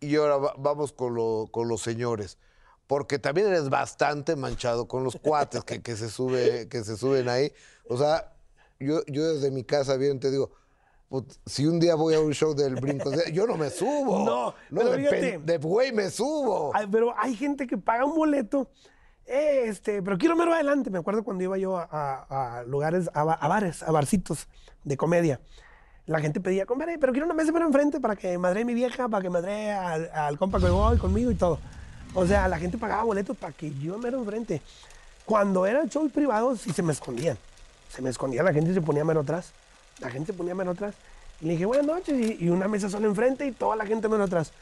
y ahora va- vamos con, lo- con los señores. Porque también eres bastante manchado con los cuates que, que se, sube, que se suben ahí. O sea, yo, yo desde mi casa bien te digo, si un día voy a un show del brinco, yo no me subo. No, no pero de, fíjate. de güey me subo. Ay, pero hay gente que paga un boleto, eh, este, pero quiero mero adelante. Me acuerdo cuando iba yo a, a- a lugares, a, a bares, a barcitos de comedia. La gente pedía, compadre, pero quiero una mesa para enfrente para que madre mi vieja, para que madre al, compa que voy conmigo y todo. O sea, la gente pagaba boletos para que yo mero enfrente. Cuando eran shows privados, sí se me escondían. Se me escondía, la gente se ponía mero atrás. La gente se ponía mero atrás. Y le dije, buenas noches, y, una mesa sola enfrente y toda la gente mero atrás.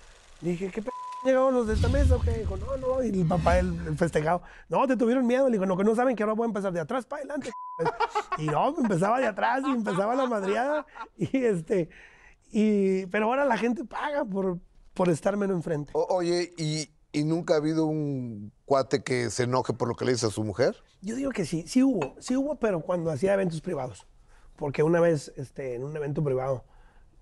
Dije, ¿qué p llegaron los de esta mesa? o qué?" Dijo, no, no. Y el papá, el, el festejado, no, te tuvieron miedo. Le digo, no, que no saben que ahora voy a empezar de atrás para adelante. y no, empezaba de atrás y empezaba la madreada. Y este, y, pero ahora la gente paga por, por estar menos enfrente. O- oye, ¿y, y nunca ha habido un cuate que se enoje por lo que le dice a su mujer? Yo digo que sí, sí hubo, sí hubo, pero cuando hacía eventos privados. Porque una vez, este, en un evento privado,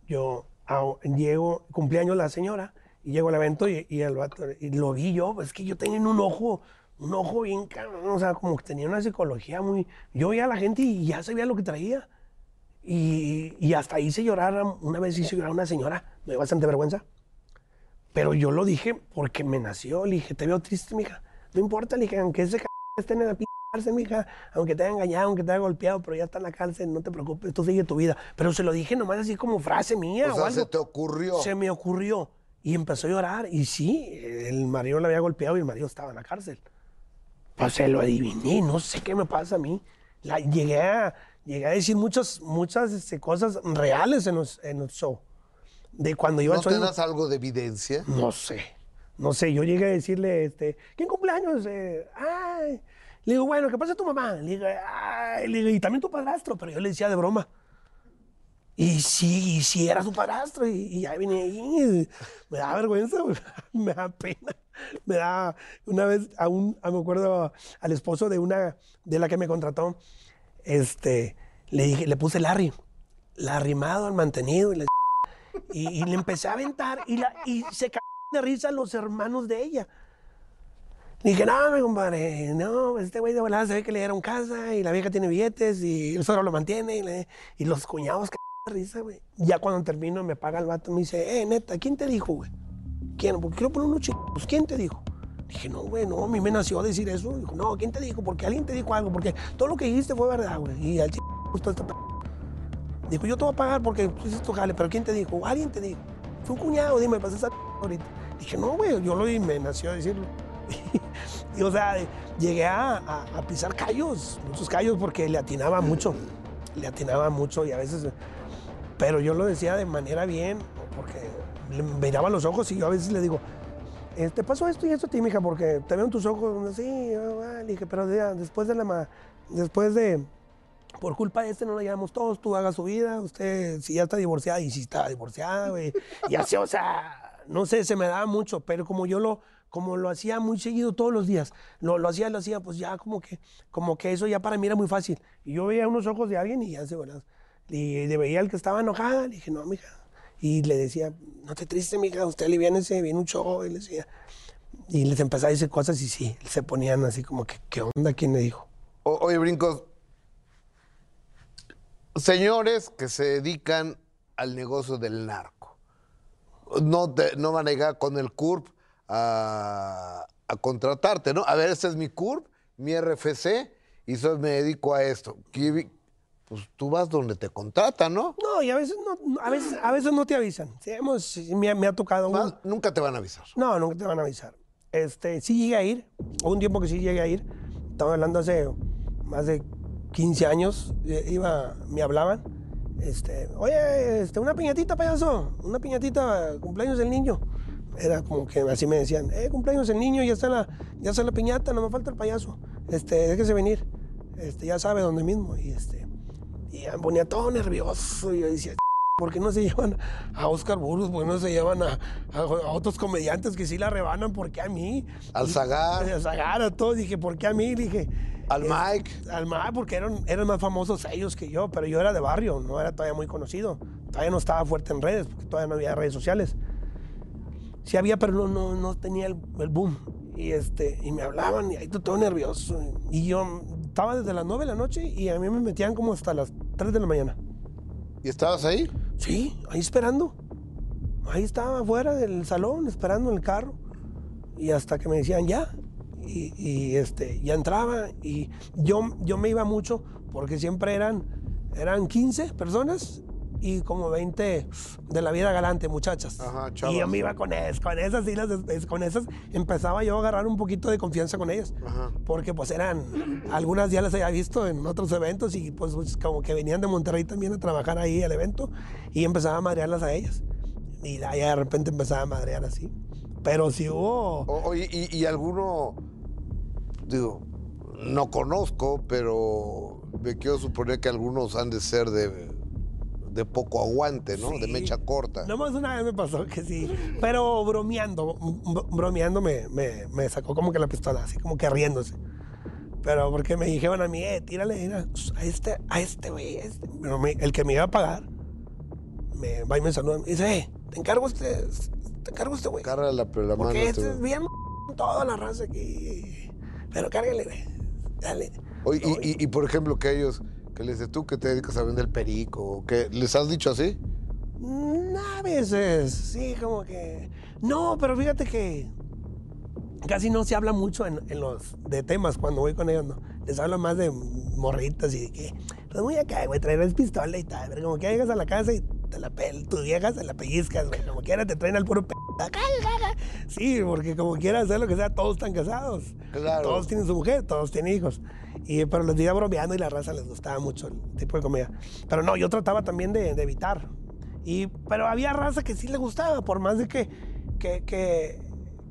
yo ah, llego, cumpleaños la señora, y llego al evento y, y el vato- y lo vi yo, es que yo tenía un ojo, un ojo bien cabrón, o sea, como que tenía una psicología muy... Yo veía a la gente y ya sabía lo que traía. Y, y hasta hice llorar, una vez hice llorar a una señora, me dio bastante vergüenza. Pero yo lo dije porque me nació. Le dije, te veo triste, mija. No importa, le dije, aunque ese c esté en la p cárcel, mija, aunque te haya engañado, aunque te haya golpeado, pero ya está en la cárcel, no te preocupes, tú sigue tu vida. Pero se lo dije nomás así como frase mía O o, sea, algo. se te ocurrió. Se me ocurrió. Y empezó a llorar. Y sí, el marido la había golpeado y el marido estaba en la cárcel. Pues se lo adiviné, no sé qué me pasa a mí. La- llegué, a, llegué a decir muchas, muchas este, cosas reales en los, en los show. De cuando iba ¿No tendrás algo de evidencia? No sé. No sé, yo llegué a decirle, este, ¿quién cumpleaños? Eh, ay. Le digo, bueno, ¿qué pasa tu mamá? Le digo, ay. Le digo, y también tu padrastro, pero yo le decía de broma. Y sí, y sí era su padrastro, y, y ya venía ahí. y Me da vergüenza, me da pena. Me da, una vez, a un, a- me acuerdo al esposo de una, de la que me contrató, este, le dije, le puse Larry, la arrimado, el mantenido, y le y, y le empecé a aventar y, la, y se cagaron de risa los hermanos de ella. Le dije, no, mi compadre, no, este güey de volada se ve que le dieron casa y la vieja tiene billetes y el suegro lo mantiene y, le- y los cuñados de risa, güey. Ya cuando termino me paga el vato me dice, eh, neta, ¿quién te dijo, güey? ¿Quién? Porque quiero poner unos chicos. ¿Quién te dijo? Dije, no, güey, no, a mí me nació decir eso. Dijo, no, ¿quién te dijo? Porque alguien te dijo algo, porque todo lo que dijiste fue verdad, güey. Y al chico gustó esta Dijo, yo te voy a pagar porque tú hiciste tu jale, pero ¿quién te dijo? Alguien te dijo. Fue un cuñado, dime, pasa esa ahorita. Dije, no, güey, yo lo vi, me nació decirlo. y, o sea, llegué a- a pisar callos, muchos callos, porque le atinaba mucho. Le atinaba mucho y a veces. Pero yo lo decía de manera bien, porque le miraba los ojos y yo a veces le digo, eh, te pasó esto y esto a ti, mija, porque te veo en tus ojos, sí, ah, ah", le dije, pero después de la ma- después de, por culpa de este no la llevamos todos, tú hagas su vida, usted si ya está divorciada y si está divorciada, güey, y así, o sea, no sé, se me daba mucho, pero como yo lo, como lo hacía muy seguido todos los días, lo, lo hacía, lo hacía, pues ya como que, como que eso ya para mí era muy fácil. Y yo veía unos ojos de alguien y ya se, ¿verdad? Y le veía al que estaba enojada, le dije, no, mija. Y le decía, no te triste, mija, usted aliviánese, viene un show, y le decía. Y les empezaba a decir cosas y sí, se ponían así como que, ¿qué onda? ¿Quién le dijo? O- oye, Brincos, señores que se dedican al negocio del narco, no, te- no van a llegar con el CURP a, contratarte, ¿no? A ver, este es mi CURP, mi RFC, y soy, me dedico a esto. ¿Qué- Pues tú vas donde te contratan, ¿no? No, y a veces no, a veces, a veces no te avisan. Sí, hemos- me, ha- me ha tocado. un- nunca te van a avisar. No, nunca te van a avisar. Este, sí llegué a ir, hubo un tiempo que sí llegué a ir. Estaba hablando hace más de 15 años, eh, iba, me hablaban. Este, oye, este, una piñatita, payaso, una piñatita, cumpleaños del niño. Era como que así me decían, eh, cumpleaños del niño, ya está la, ya está la piñata, no me falta el payaso. Este, déjese venir. Este, ya sabe dónde mismo. Y este, y me ponía todo nervioso. Y yo decía, ¿por qué no se llevan a Oscar Burgos? ¿Por qué no se llevan a, a- a otros comediantes que sí la rebanan? ¿Por qué a mí? Al Zagar. Al Zagar, a todos. Dije, ¿por qué a mí? Dije. Al es- Mike. Al Mike, porque eran, eran más famosos ellos que yo, pero yo era de barrio, no era todavía muy conocido. Todavía no estaba fuerte en redes, porque todavía no había redes sociales. sí había, pero no, no, no tenía el, el boom. Y, este, y me hablaban y ahí todo nervioso. Y yo estaba desde las 9 de la noche y a mí me metían como hasta las 3 de la mañana. ¿Y estabas ahí? Sí, ahí esperando. Ahí estaba afuera del salón esperando en el carro. Y hasta que me decían ya. Y, y, este, ya entraba. Y yo, yo me iba mucho porque siempre eran, eran 15 personas y como 20 de la vida galante, muchachas. Ajá, y yo me iba con esas, con esas, sí, las, es- con esas empezaba yo a agarrar un poquito de confianza con ellas. Ajá. Porque pues eran, algunas ya las había visto en otros eventos y pues, pues, como que venían de Monterrey también a trabajar ahí al evento y empezaba a madrearlas a ellas. Y ahí de repente empezaba a madrear así. Pero si hubo... O- Oye, y, y alguno, digo, no conozco, pero me quiero suponer que algunos han de ser de, de poco aguante, ¿no? De mecha corta. Nomás una vez me pasó que sí. Pero bromeando, bro- bromeando me, me, me sacó como que la pistola, así como que riéndose. Pero porque me dijeron a mí, eh, tírale mira, a este, a este güey, este. Pero me- el que me iba a pagar, me va y me saluda. Me dice, eh, te encargo este, te encargo este güey. Carga la, la mano. Porque este este es bien toda la raza aquí. Pero cárgale, güey. Dale. Oye, y, y- y, por ejemplo, que ellos, que les dices tú que te dedicas a vender perico, que les has dicho así. Mm, A veces, sí, como que. No, pero fíjate que casi no se habla mucho en, en los de temas cuando voy con ellos, ¿no? Les hablo más de morritas y de que, pues muy acá, güey, traerás pistola y tal, pero como que llegas a la casa y te la pel, tu vieja se la pellizcas, güey, como quiera te traen al puro p. Sí, porque como quiera hacer lo que sea, todos están casados. Claro. Todos tienen su mujer, todos tienen hijos. Y, pero los iba bromeando y la raza les gustaba mucho el tipo de comida. Pero no, yo trataba también de, de evitar. Y, pero había raza que sí le gustaba, por más de que, que, que,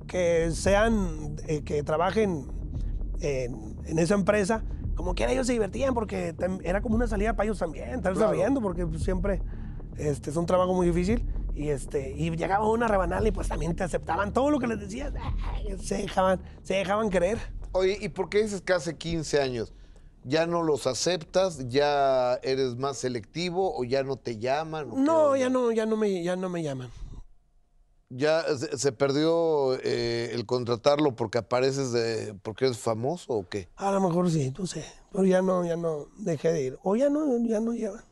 que sean, eh, que trabajen en, en esa empresa, como quiera ellos se divertían porque era como una salida para ellos también, estarse Claro. riendo porque pues, siempre este, es un trabajo muy difícil. Y, este, y llegaba una rebanada y pues también te aceptaban todo lo que les decías, se dejaban, se dejaban creer. Oye, ¿y por qué dices que hace 15 años ya no los aceptas, ya eres más selectivo o ya no te llaman? o No, ya no, ya no me, ya no me llaman. ¿Ya se, se perdió eh, el contratarlo porque apareces de, porque eres famoso o qué? A lo mejor sí, no sé. Pero ya no, ya no dejé de ir. O ya no, ya no llevan.